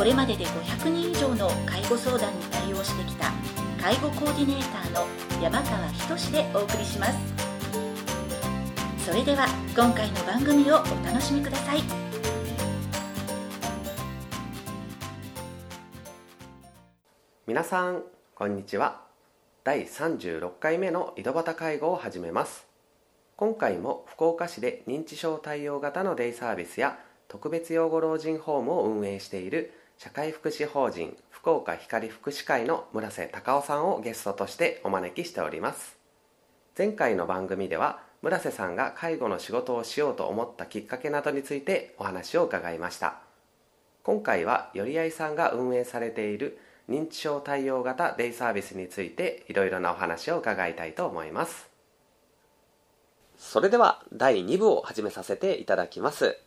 これまでで500人以上の介護相談に対応してきた介護コーディネーターの山川仁でお送りします。それでは今回の番組をお楽しみください。皆さんこんにちは。第36回目の井戸端介護を始めます。今回も福岡市で認知症対応型のデイサービスや特別養護老人ホームを運営している社会福祉法人福岡光福祉会の村瀬隆夫さんをゲストとしてお招きしております。前回の番組では村瀬さんが介護の仕事をしようと思ったきっかけなどについてお話を伺いました。今回はよりあいさんが運営されている認知症対応型デイサービスについていろいろなお話を伺いたいと思います。それでは第2部を始めさせていただきます。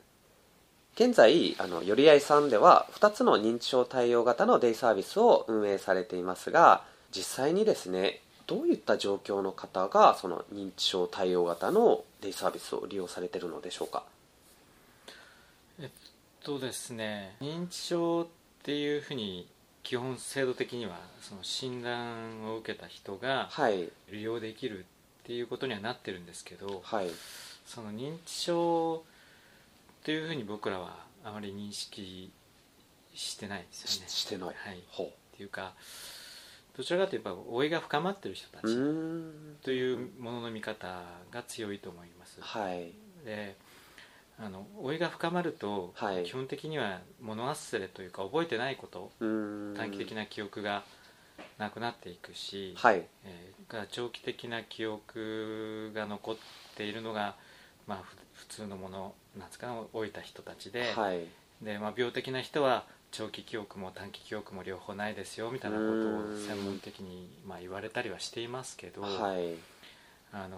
現在あのよりあいさんでは2つの認知症対応型のデイサービスを運営されていますが実際にですねどういった状況の方がその認知症対応型のデイサービスを利用されているのでしょうか？えっとですね認知症っていうふうに基本制度的にはその診断を受けた人がはい。利用できるっていうことにはなってるんですけど、はい。その認知症っていうふうに僕らはあまり認識してないですしよね。してない。はい、っほていうかどちらかというと老いが深まってる人たちというものの見方が強いと思います。はい。であの老いが深まると、はい。基本的には物忘れというか覚えてないこと短期的な記憶がなくなっていくし、はい。えーが長期的な記憶が残っているのが、まあ、ふ普通のものなんですかね老いた人たちで,、はい。でまあ、病的な人は長期記憶も短期記憶も両方ないですよみたいなことをうん。専門的に、まあ、言われたりはしていますけど、はい。あの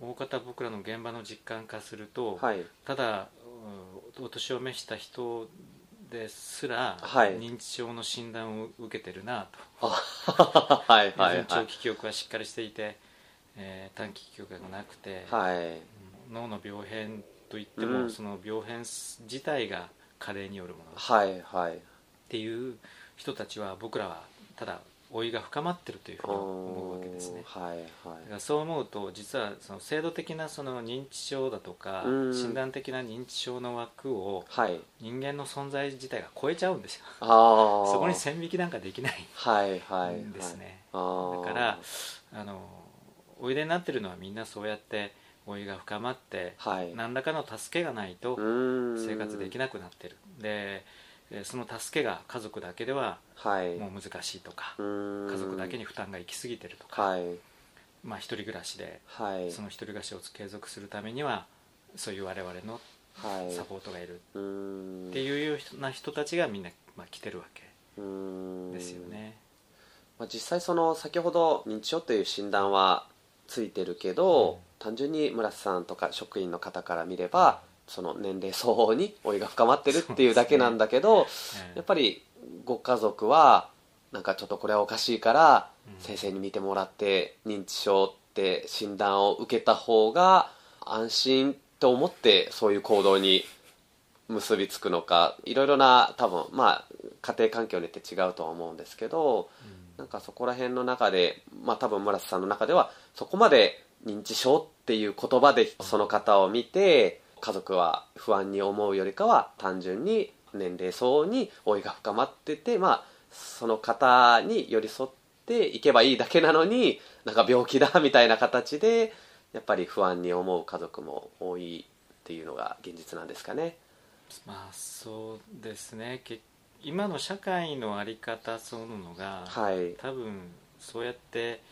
大方僕らの現場の実感化すると、はい。ただうんお年を召した人ですら、はい。認知症の診断を受けてるなあはいと、はいはい。長期記憶はしっかりしていて、えー短期記憶がなくて、はい。うん脳の病変といっても、うん。その病変自体が加齢によるものっはいはい。ていう人たちは僕らはただ老いが深まってるというふうに思うわけですね。はいはい。だからそう思うと実はその制度的なその認知症だとかうん。診断的な認知症の枠をはい。人間の存在自体が超えちゃうんですよ。ああそこに線引きなんかできない。はいはいんですね。あー。だからあのおいでになってるのはみんなそうやって老いが深まってはい。何らかの助けがないと生生活できなくなってる。でえーその助けが家族だけでははい。もう難しいとか家家族だけに負担が行き過ぎてるとかはい。まあ一人暮らしではい。その一人暮らしを継続するためにはそういう我々のはい。サポートがいる。っていうような人たちがみんな、まあ、来てるわけですよね。まあ、実際その先ほど認知症という診断はついてるけど、うん単純に村瀬さんとか職員の方から見れば、その年齢相応に老いが深まってるっていうだけなんだけど、ええ。やっぱりご家族はなんかちょっとこれはおかしいから、うん。先生に見てもらって認知症って診断を受けた方が安心と思ってそういう行動に結びつくのかいろいろな多分まあ家庭環境によって違うとは思うんですけどなんかそこら辺の中でまあ多分村瀬さんの中ではそこまで認知症っていう言葉でその方を見て家族は不安に思うよりかは単純に年齢相応に老いが深まっててまあその方に寄り添っていけばいいだけなのになんか病気だみたいな形でやっぱり不安に思う家族も多いっていうのが現実なんですかね。まあそうですねけ今の社会の在り方そのものが、はい多分そうやって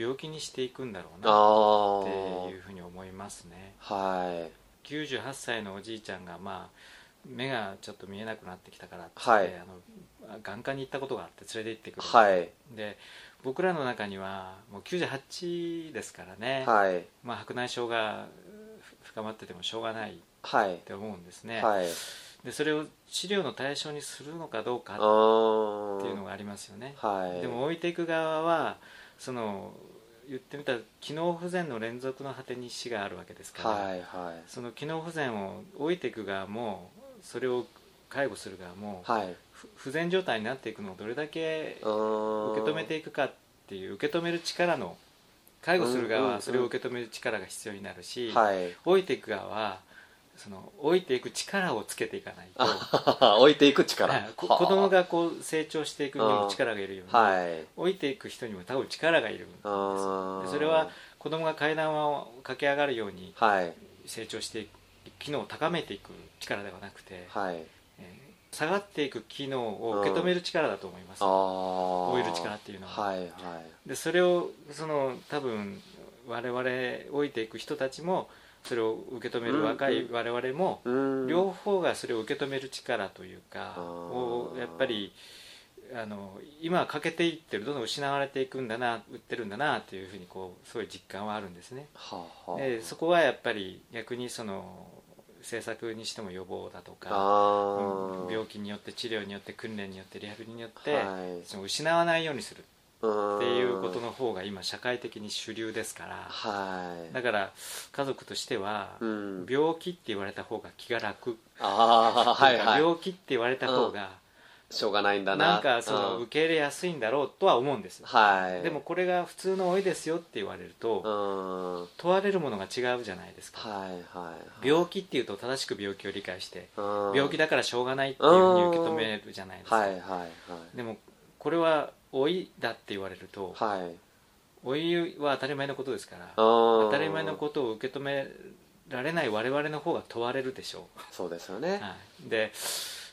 病気にしていくんだろうあなー。っていうふうに思いますね。はい。98歳のおじいちゃんがまあ目がちょっと見えなくなってきたからって、はい。あの眼科に行ったことがあって連れて行ってくれて、はい。で僕らの中にはもう98ですからね、はい。まあ、白内障が深まっててもしょうがないっはい。て思うんですね、はい。でそれを治療の対象にするのかどうかあっーていうのがありますよね、はい。でも置いていく側はその言ってみたら機能不全の連続の果てに死があるわけですから、はいはい。その機能不全を置いていく側もそれを介護する側も、はい。ふ不全状態になっていくのをどれだけ受け止めていくかっていう受け止める力の介護する側うんうんうん。はそれを受け止める力が必要になるし、はい。置いていく側はその置いていく力をつけていかないと。あ置いていく力。子供がこう成長していくにも力がいるように、はい。置いていく人にも多分力がいるんです。それは子供が階段を駆け上がるようにはい。成長していく機能を高めていく力ではなくて、はい。えー下がっていく機能を受け止める力だと思います、ああ老いる力っていうのは。はいはい。でそれをその多分我々置いていく人たちもそれを受け止める若いうん。我々も、うん。両方がそれを受け止める力というかをやっぱりあの今は欠けていってるどんどん失われていくんだな売ってるんだなというふうにこうそういう実感はあるんですね。はあはあ。でそこはやっぱり逆にその政策にしても予防だとかあー。病気によって治療によって訓練によってリハビリによって、はい。その失わないようにするっっていうことの方が今社会的に主流ですから。はい。だから家族としてはうん。病気って言われた方が気が楽。ああはいはい。病気って言われた方がしょうがないんだな。なんかそのうん。受け入れやすいんだろうとは思うんです。よはい。でもこれが普通の老いですよって言われるうん。とはい問われるものが違うじゃないですか。はい。病気っていうと正しく病気を理解してうん。病気だからしょうがないっていうふうに受け止めるじゃないですか。はいはいはい。でもこれは老いだって言われるとはい。老いは当たり前のことですから当当たり前のことを受け止められない我々の方が問われるでしょそうですよう、ね。はい、で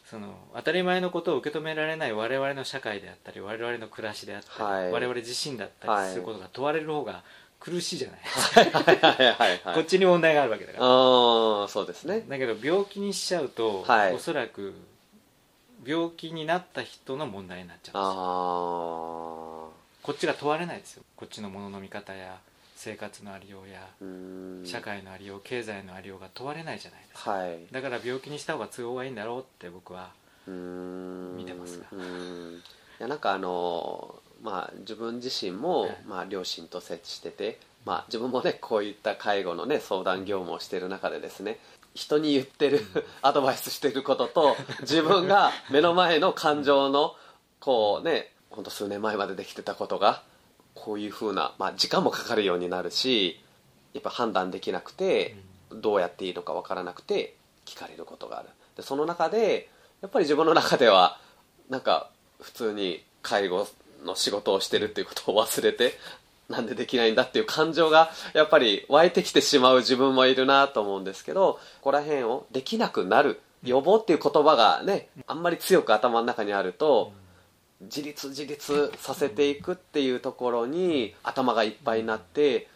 その当たり前のことを受け止められない我々の社会であったり我々の暮らしであったり、はい。我々自身だったはいりすることが問われる方が苦しいじゃない。ですか、はい。はい。はい。はい。こっちに問題があるわけだから。ああそうですね。だけど病気にしちゃうと、はい。おそらく病気になった人の問題になっちゃうんですよ。こっちが問われないですよ。こっちのものの見方や生活のありようや社会のありよう経済のありようが問われないじゃないですか。はい。だから病気にした方が都合がいいんだろうって僕は見てますが。いやなんかあのまあ自分自身も、はい。まあ、両親と接してて、まあ、自分もねこういった介護のね相談業務をしている中でですね人に言ってる アドバイスしてることと自分が目の前の感情のこうね本当数年前までできてたことがこういうふうな、まあ、時間もかかるようになるしやっぱ判断できなくて、どうやっていいのか分からなくて聞かれることがある。でその中でやっぱり自分の中ではなんか普通に介護の仕事をしてるっていうことを忘れてなんでできないんだっていう感情がやっぱり湧いてきてしまう自分もいるなと思うんですけどここら辺をできなくなる予防っていう言葉がねあんまり強く頭の中にあると自立自立させていくっていうところに頭がいっぱいになって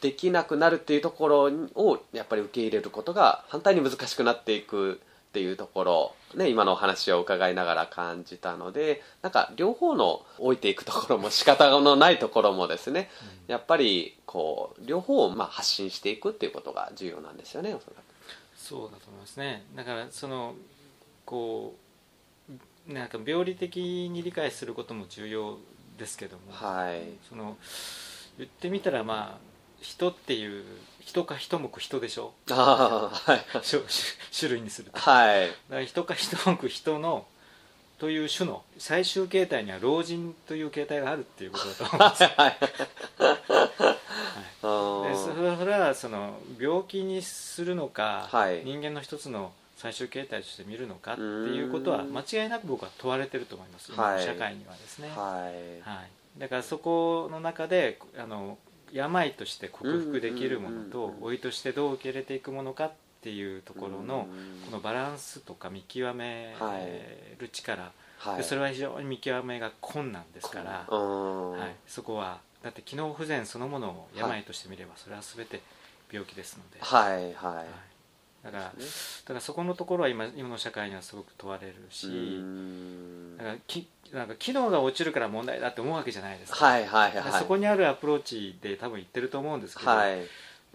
できなくなるっていうところをやっぱり受け入れることが反対に難しくなっていくっていうところ、ね、今のお話を伺いながら感じたのでなんか両方の置いていくところも仕方のないところもですね、やっぱりこう両方をまあ発信していくっていうことが重要なんですよね。そうだと思いますね。だからそのこうなんか病理的に理解することも重要ですけども、はい。その言ってみたらまあ人っていう人か一目人でしょ？ああはい。種類にすると。だはい。から人か一目人のという種の最終形態には老人という形態があるっていうことだと思うんです。よはい。でそれはそれはその病気にするのか、はい。人間の一つの最終形態として見るのかっていうことはうん。間違いなく僕は問われてると思います、社会にはですね、はい。はい、だからそこの中であの病として克服できるものと老いとしてどう受け入れていくものかっていうところのうんこのバランスとか見極める力、はい。でそれは非常に見極めが困難ですから、うんはい、そこはだって機能不全そのものを病として見ればそれは全て病気ですので、はいはい、はい。だからだからそこのところは今今の社会にはすごく問われるし、うん。だからきなんか機能が落ちるから問題だって思うわけじゃないですか、はいはいはい。そこにあるアプローチで多分言ってると思うんですけど、はい。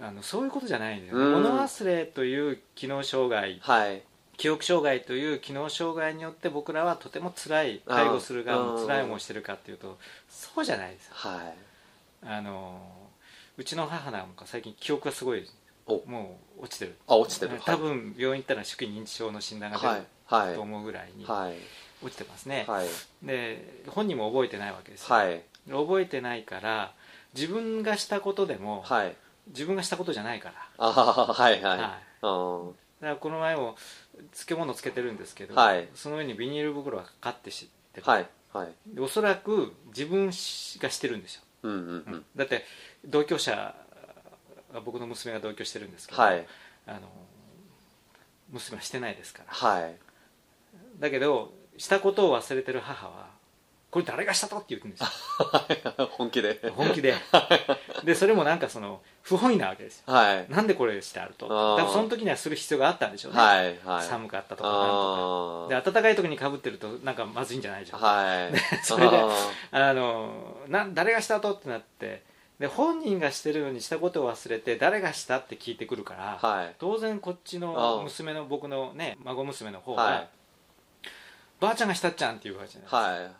あのそういうことじゃないんだよ、うん。物忘れという機能障害はい。記憶障害という機能障害によって僕らはとても辛い介護する側も辛い思いをしてるかっていうとそうじゃないですはい。あのうちの母なんか最近記憶がすごいお。もう落ちてる。あ落ちてる。多分病院行ったら初期認知症の診断が出はい。るはい。と思うぐらいにはい落ちてますね、はい。で本人も覚えてないわけですよ、はい。覚えてないから自分がしたことでも、はい。自分がしたことじゃないから、あはいはい。はい。うん。だからこの前も漬物つけてるんですけど、はい。その上にビニール袋がかかって知ってる、はいはい。でおそらく自分がしてるんですよ、うんうんうん。だって同居者僕の娘が同居してるんですけど、はい。あの娘はしてないですから。はい。だけどしたことを忘れてる母はこれ誰がしたとって言うんですよ。本気で。本気で。でそれもなんかその不本意なわけですよ。はい。なんでこれしてあると。その時にはする必要があったんでしょうね、はいはい。寒かったとかなんとあかで暖かい時にかぶってるとなんかまずいんじゃないじゃん、はい。それでああのな誰がしたとってなってで本人がしてるようにしたことを忘れて誰がしたって聞いてくるから、ーはい。当然こっちあのあ娘の僕のね孫娘の方は、はいばあちゃんがしたっちゃんっていうわけじゃないです。か,、はい。だか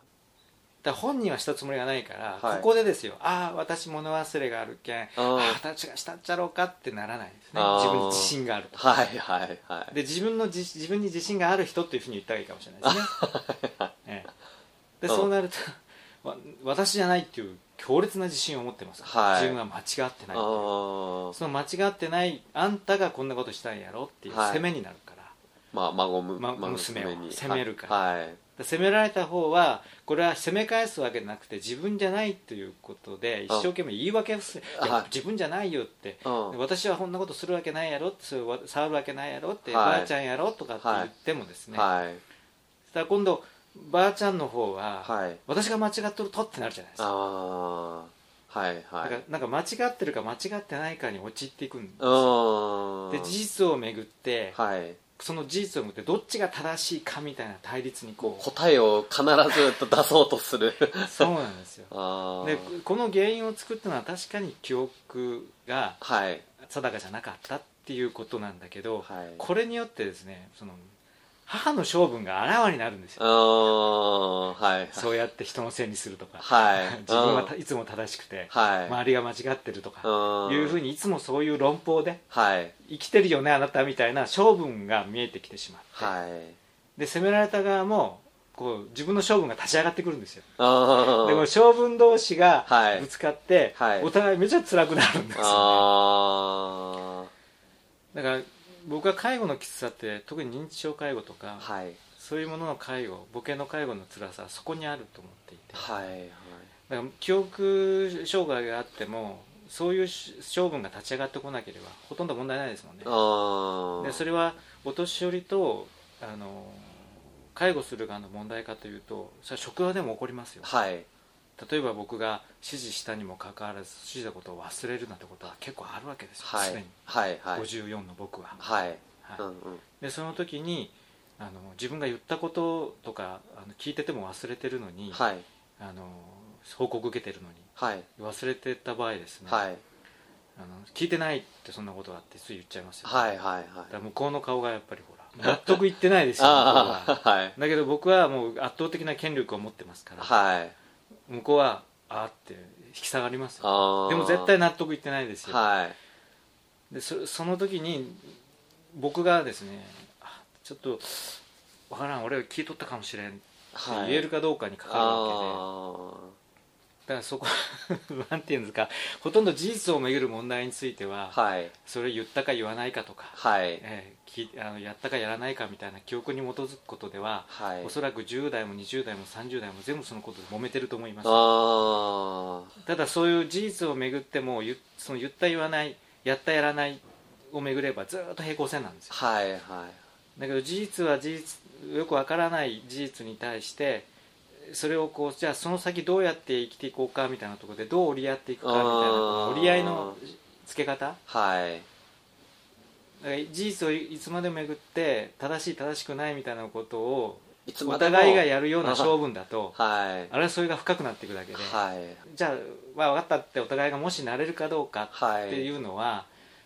ら本人はしたつもりがないから、はい。ここでですよ。ああ私物忘れがあるけんあああ私がしたっちゃろうかってならないですね。自分に自信があると。はいはいはい。で自分の自自分に自信がある人っていうふうに言ったらいいかもしれないですね、ええ。でうん。そうなるとわ私じゃないっていう強烈な自信を持ってます、はい。自分は間違ってないあー。その間違ってないあんたがこんなことしたんやろっていうはい。責めになるまあ孫むま孫娘をに。責めるから。はい。で責められた方はこれは責め返すわけじゃなくて自分じゃないということで一生懸命言い訳をする。自分じゃないよって。うん。私はこんなことするわけないやろってそれわ触るわけないやろって、はい。ばあちゃんやろとかって言ってもですね、はい。そしたら今度ばあちゃんの方は、はい。私が間違っとるとってなるじゃないですか。ああはいはい。だからなんか間違ってるか間違ってないかに陥っていくんですうん。で事実をめぐって、はいその事実をめぐってどっちが正しいかみたいな対立にこう答えを必ずと出そうとする。そうなんですよ。でこの原因を作ったのは確かに記憶がはい。定かじゃなかったっていうことなんだけど、はい。これによってですねその母の性分があらわになるんですあよ。あはい。そうやって人のせいにするとか、はい。自分はいつも正しくて、はい。周りが間違ってるとか、うん。いうふうにいつもそういう論法ではい。生きてるよねあなたみたいな性分が見えてきてしまって、はい。で責められた側もこう自分の性分が立ち上がってくるんですよ。あでも性分同士がはい。ぶつかって、はい。お互いめちゃ辛くなるんですよ、あだから僕は介護のきつさって特に認知症介護とか、あはい。そういうものの介護母系の介護の辛さはそこにあると思っていて。はいはい。だから記憶障害があってもそういう性分が立ち上がってこなければほとんど問題ないですもんね。ああでそれはお年寄りとあの介護する側の問題かというとそれは職場でも起こりますよ。はい例えば僕が指示したにもかかわらず指示したことを忘れるなんてことは結構あるわけですよ、はい。すでに。はいはい。54の僕は、はい。はい。うんうん。でその時にあの自分が言ったこととかあの聞いてても忘れてるのに、はい。あの報告受けてるのにはい。忘れてた場合ですね、はい。あの聞いてないってそんなことがあってつい言っちゃいますよ、はいはいはい。だから向こうの顔がやっぱりほら納得いってないですよはい。だけど僕はもう圧倒的な権力を持ってますから、はい向こうはあーって引き下がりますよ。でも絶対納得いってないですよ、はい。でそその時に僕がですねあちょっとわからん俺は聞いとったかもしれんってはい言えるかどうかにかかるわけで、あだからそこ なんていうんですかほとんど事実をめぐる問題については、あはい。それ言ったか言わないかとか、はい。えーきあのやったかやらないかみたいな記憶に基づくことでは、はい。おそらく10代も20代も30代も全部そのことで揉めてると思います。あただそういう事実をめぐってもゆその言った言わないやったやらないをめぐればずっと平行線なんですよ。あはいはい。だけど事実は事実よくわからない事実に対してそれをこうじゃあその先どうやって生きていこうかみたいなところでどう折り合っていくかみたいな折り合いのつけ方？はい。事実をいつまでも巡って正しい正しくないみたいなことをお互いがやるような勝負だと はい。争いが深くなっていくだけで、はい。じゃあ、まあ、分かったってお互いがもしなれるかどうかはいっていうのは、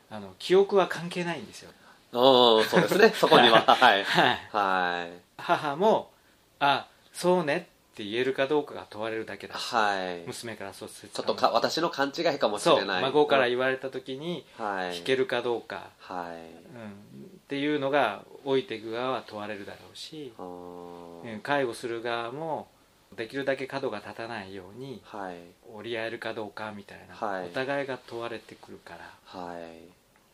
あの記憶は関係ないんですよ、うんそうですね。そこには。はい。はい、はい。母も「あそうね」って言えるかどうかが問われるだけだ。し、はい。娘からそう説ちょっとか私の勘違いかもしそうれない。孫から言われた時にはい。聞けるかどうか、はい。うん、っていうのが老いていく側は問われるだろうし、あー。うん介護する側もできるだけ角が立たないようにはい。折り合えるかどうかみたいな、はい。お互いが問われてくるから。はい。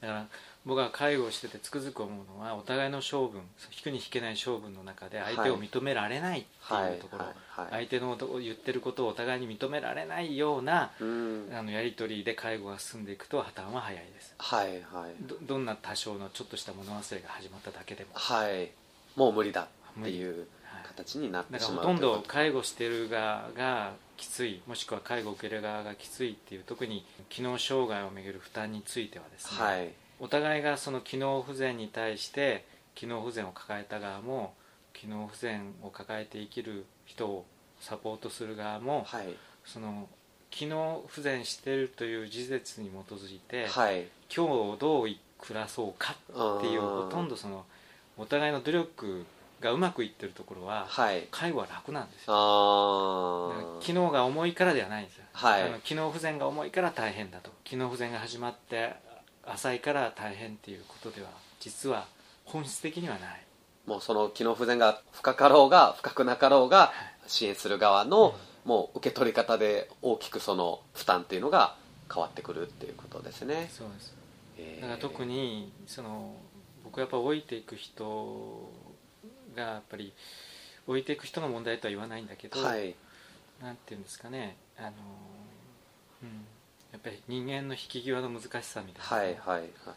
だから僕は介護をしててつくづく思うのはお互いの性分引くに引けない性分の中で相手を認められないってはいいうところ、相手の言ってることをお互いに認められないようなうん。あのやり取りで介護が進んでいくと破綻は早いです。はいはい。どどんな多少のちょっとした物忘れが始まっただけでも。はい。もう無理だっていうはい。形になってだかしまうらほとんど介護してる側がきついもしくは介護を受ける側がきついっていう特に機能障害をめぐる負担についてはですね、とはいお互いがその機能不全に対して機能不全を抱えた側も機能不全を抱えて生きる人をサポートする側も、はい。その機能不全しているという事実に基づいて、はい。今日をどう暮らそうかっていううんほとんどそのお互いの努力がうまくいってるところははい。介護は楽なんですよ。機能が重いからではないんですよ、はい。あの機能不全が重いから大変だと。機能不全が始まって浅いから大変っていうことでは実は本質的にはない。もうその機能不全が深かろうが深くなかろうが支援する側のもう受け取り方で大きくその負担っていうのが変わってくるっていうことですね。そうです。えー。だから特にその僕はやっぱ老いていく人がやっぱり老いていく人の問題とは言わないんだけど、はい。なんていうんですかね。あの、うん、やっぱり人間の引き際の難しさみたいな、はいはいは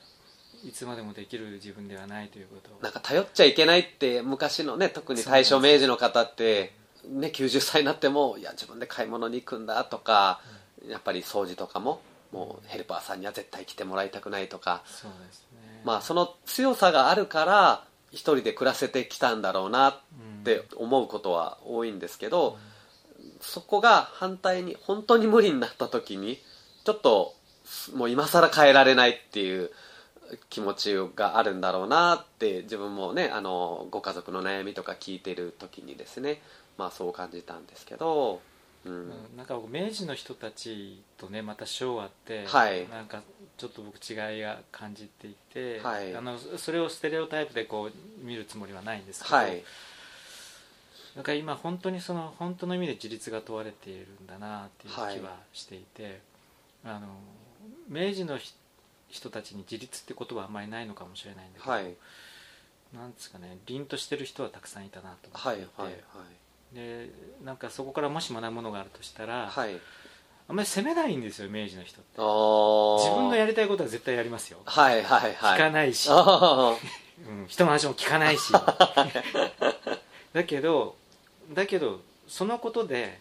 い。いつまでもできる自分ではないということを。なんか頼っちゃいけないって昔のね特に大正明治の方って、ね、90歳になってもいや自分で買い物に行くんだとか、やっぱり掃除とかももうヘルパーさんには絶対来てもらいたくないとか、そうですね。まあその強さがあるから一人で暮らせてきたんだろうなって思うことは多いんですけど、そこが反対に本当に無理になった時にちょっともう今更変えられないっていう気持ちがあるんだろうなって自分もねあのご家族の悩みとか聞いてる時にですねまあそう感じたんですけど、うん。うんなんか僕明治の人たちとねまた昭和って、はい。なんかちょっと僕違いが感じていて、はい。あのそれをステレオタイプでこう見るつもりはないんですけど、はい。なんか今本当にその本当の意味で自立が問われているんだなっていう気はいはしていて、あの明治のひ人たちに自立って言葉はあんまりないのかもしれないんだけど、はい。なんですかね凛としてる人はたくさんいたなとはい思っていて、はいでなんかそこからもし学ぶものがあるとしたら、はい。はいあんまり責めないんですよ明治の人って。自分のやりたいことは絶対やりますよ。はいはいはい。聞かないし、あうん、人の話も聞かないし。だけどだけどそのことで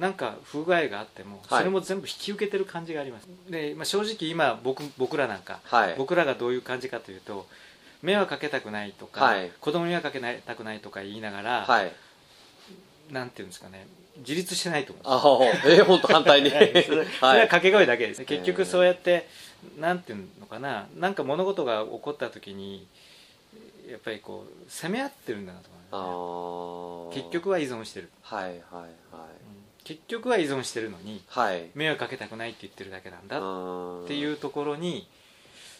なんか不具合があってもはい。それも全部引き受けてる感じがあります、で、まあ、正直今僕僕らなんか、ーはい。僕らがどういう感じかというと迷惑かけたくないとか、はい。子供に迷惑かけたくないとか言いながら、はい。なんていうんですかね自立してないと思うああえー、本当反対に。それははい掛け声だけです。結え局ー。そうやって、なんていうのかななんか物事が起こった時にやっぱりこう責め合ってるんだなとあ思う、ーね、結局は依存してる、はいはいはい。うん結局は依存してるのにはい。迷惑かけたくないって言ってるだけなんだっっていうところに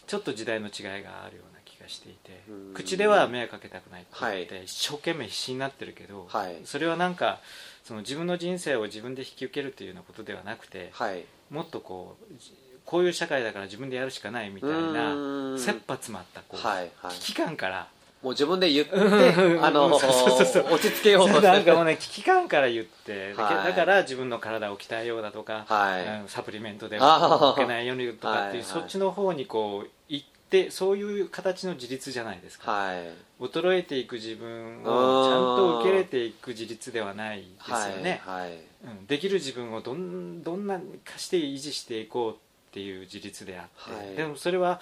ちょっと時代の違いがあるような気がしていてうん。口では迷惑かけたくないって言って、は一生懸命必死になってるけど、はい。それはなんかその自分の人生を自分で引き受けるというようなことではなくて、はい。もっとこうじこういう社会だから自分でやるしかないみたいな切羽詰まったこう、危機感からもう自分で言ってうん。あのそうそうそう。落ち着けようとして。なんかもうね危機感から言って、はい。だから自分の体を鍛えようだとか、はい。うんサプリメントであー。受けないようにとかっていうそっちの方にこう行ってそういう形の自立じゃないですか、はい。衰えていく自分をちゃんと受け入れていく自立ではないですよね、はいはい。うん、できる自分をどんどんなかして維持していこうっていう自立であって、はい。でもそれは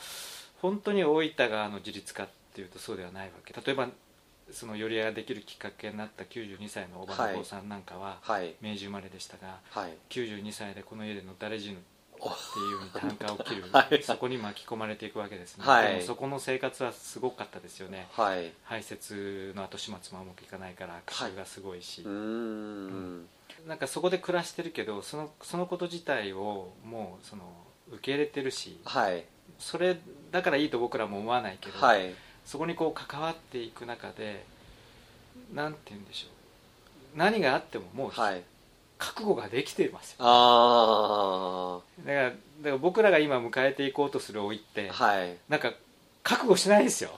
本当に大分があの自立かっていうとそうではないわけ。例えばその寄り合いができるきっかけになった92歳のおばの坊さんなんかは、はい。明治生まれでしたがはい。92歳でこの家での誰死ぬおっていうに 単価を切る、はい。そこに巻き込まれていくわけですね、はい。でもそこの生活はすごかったですよね。はい。排泄の後始末もうまくいかないから悪臭がすごいし、うーん。なんかそこで暮らしてるけどそのそのこと自体をもうその受け入れてるしはい。それだからいいと僕らも思わないけど、はいそこにこう関わっていく中でなんて言うんでしょう。何があってももうはい。覚悟ができていますよ。あだからだから僕らが今迎えていこうとする老いってあはい。なんか覚悟してないですよ。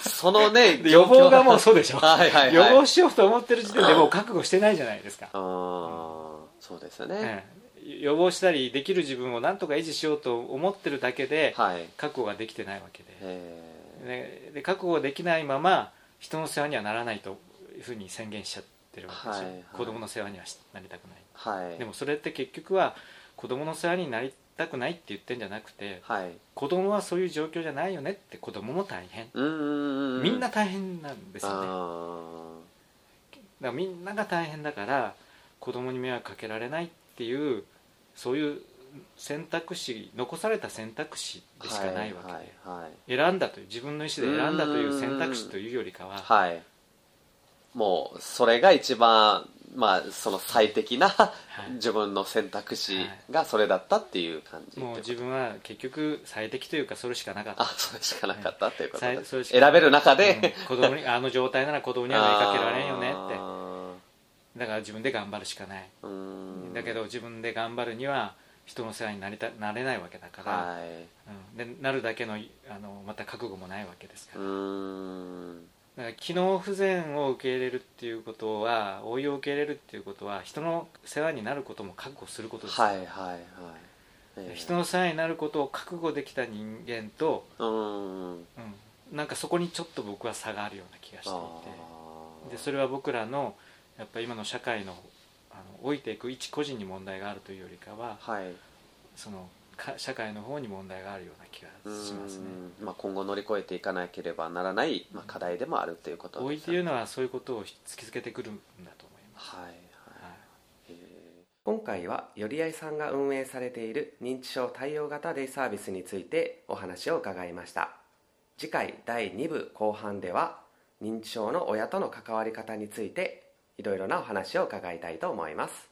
そのね で予防がもうそうでしょ。はいはいはい。予防しようと思ってる時点でもう覚悟してないじゃないですか、あー。そうですよね、ええ予防したりできる自分をなんとか維持しようと思ってるだけではい。覚悟ができてないわけでえでで覚悟ができないまま人の世話にはならないというふうに宣言しちゃってるわけですよ、はいはい。子供の世話にはしなりたくない。ーはい。でもそれって結局は子供の世話になりたくないって言ってんじゃなくてはい。子供はそういう状況じゃないよねって子供も大変。うーんみんな大変なんですよね。だかあらみんなが大変だから子供に迷惑かけられないっていうそういう選択肢残された選択肢ーでしかないわけで、はいはい選んだという自分の意思で選んだという選択肢というよりかははい、はい、もうそれが一番まあその最適な、い。自分の選択肢がそれだったっていう感じもう自分分は結局最適というかそれしかなかった。あそれしかなかったっていうこと選べる中で、うん。子供に あの状態なら子供には追いかけられんよねって。あだから自分で頑張るしかない。だけど自分で頑張るには人の世話になりたなれないわけだから、はい。うん、でなるだけのあのまた覚悟もないわけですかうらだから機能不全を受け入れるっていうことは老いを受け入れるっていうことは人の世話になることも覚悟することです。よ、はいはいはい、えー人の世話になることを覚悟できた人間と、うーん。うん、なんかそこにちょっと僕は差があるような気がしていて。でそれは僕らのやっぱ今の社会の老いていく一個人に問題があるというよりかははい。そのか社会の方に問題があるような気がしますね。まあ、今後乗り越えていかなければならない、まあ、課題でもあるということです。老いっていうのはそういうことを突きつけてくるんだと思います、はいはい。今回はよりあいさんが運営されている認知症対応型デイサービスについてお話を伺いました。次回第2部後半では認知症の親との関わり方についていろいろなお話を伺いたいと思います。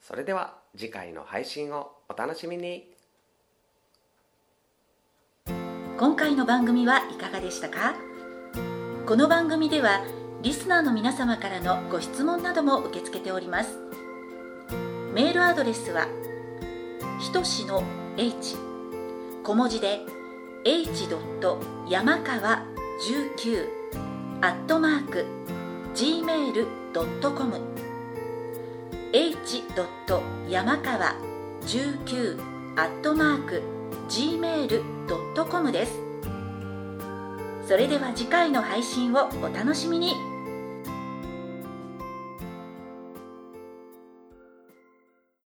それでは次回の配信をお楽しみに。今回の番組はいかがでしたか？この番組ではリスナーの皆様からのご質問なども受け付けております。メールアドレスはひとしの h 小文字で h. 山川19アットマーク gmail.com ドットコム h. ドット山川十九アットマーク gmail ドットコムですそれでは次回の配信をお楽しみに